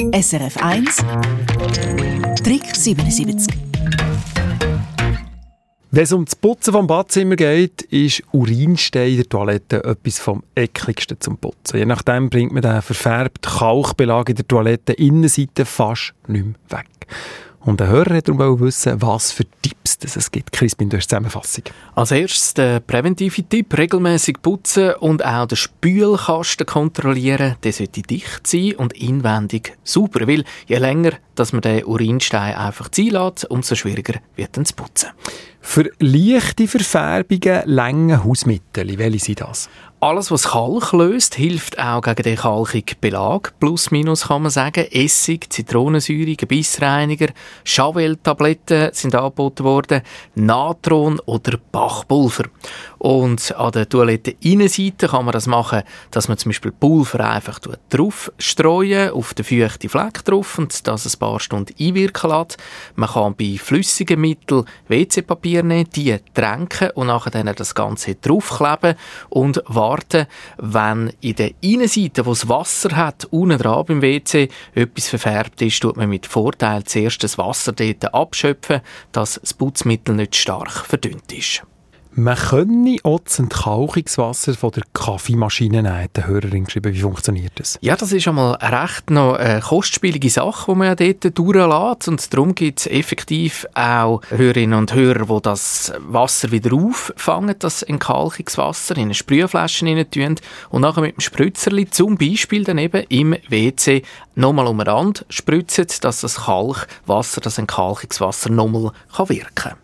SRF 1 Trick 77 wenn es um das Putzen vom Badzimmer geht, ist Urinstein in der Toilette etwas vom ekligsten zum Putzen. Je nachdem bringt man den verfärbten Kalkbelag in der Toilette Innenseite fast nicht mehr weg. Und der Hörer hat darum wissen, was für Tipps es gibt. Crispin, du hast Zusammenfassung. Als erstes der präventive Tipp, regelmäßig putzen und auch den Spülkasten kontrollieren. Der sollte dicht sein und inwendig sauber, weil je länger dass man den Urinstein einfach ziehen lässt, umso schwieriger wird es putzen. Für leichte Verfärbungen lange Hausmittel, welche sind das? Alles, was Kalk löst, hilft auch gegen den kalkigen Belag. Plus, minus kann man sagen. Essig, Zitronensäure, Gebissreiniger, Chavel-Tabletten sind angeboten worden, Natron oder Bachpulver. Und an der Toiletteninnenseite kann man das machen, dass man zum Beispiel Pulver einfach drauf streuen, auf den feuchten Fleck drauf und das ein paar Stunden einwirken lässt. Man kann bei flüssigen Mitteln WC-Papier nehmen, die tränken und nachher dann das Ganze draufkleben und warten, wenn in der Innenseite, wo es Wasser hat, unten dran beim WC, etwas verfärbt ist, tut man mit Vorteil zuerst das Wasser dort abschöpfen, dass das Putzmittel nicht stark verdünnt ist. Man könne auch das Entkalkungswasser von der Kaffeemaschine nehmen, hat Hörerin geschrieben. Wie funktioniert das? Ja, das ist einmal recht noch eine kostspielige Sache, die man ja dort durchlässt. Und darum gibt es effektiv auch Hörerinnen und Hörer, die das Wasser wieder auffangen, das Entkalkungswasser, in eine Sprühflasche rein tun und nachher mit dem Spritzerli zum Beispiel dann eben im WC nochmal um den Rand spritzen, dass das Kalkwasser, das Entkalkungswasser nochmal wirken kann.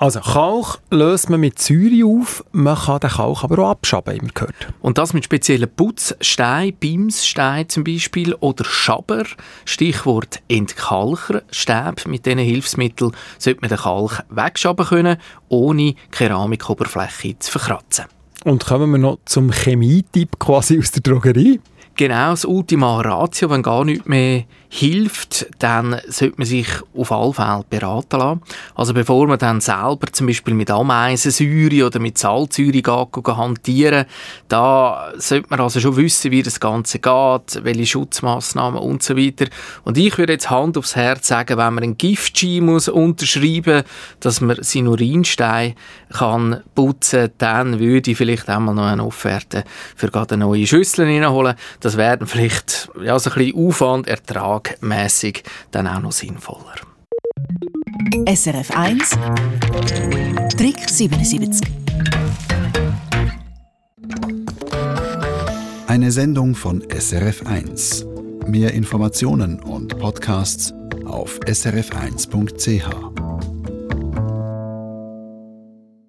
Also Kalk löst man mit Säure auf, man kann den Kalk aber auch abschaben, immer gehört. Und das mit speziellen Putzsteinen, Bimssteinen zum Beispiel oder Schaber, Stichwort Entkalker, Stäbe. Mit diesen Hilfsmitteln sollte man den Kalk wegschaben können, ohne Keramikoberfläche zu verkratzen. Und kommen wir noch zum Chemietipp quasi aus der Drogerie? Genau, das Ultima Ratio, wenn gar nichts mehr hilft, dann sollte man sich auf alle Fälle beraten lassen. Also bevor man dann selber zum Beispiel mit Ameisensäure oder mit Salzsäure geht, hantieren, da sollte man also schon wissen, wie das Ganze geht, welche Schutzmaßnahmen und so weiter. Und ich würde jetzt Hand aufs Herz sagen, wenn man einen Giftschein muss unterschreiben, dass man seinen Urinstein kann putzen, dann würde ich vielleicht einmal noch eine Offerte für gerade eine neue Schüssel reinholen. Das wäre vielleicht ja, so ein bisschen Aufwand, Ertrag tagmässig dann auch noch sinnvoller. SRF 1 Trick 77 Eine Sendung von SRF 1. Mehr Informationen und Podcasts auf srf1.ch.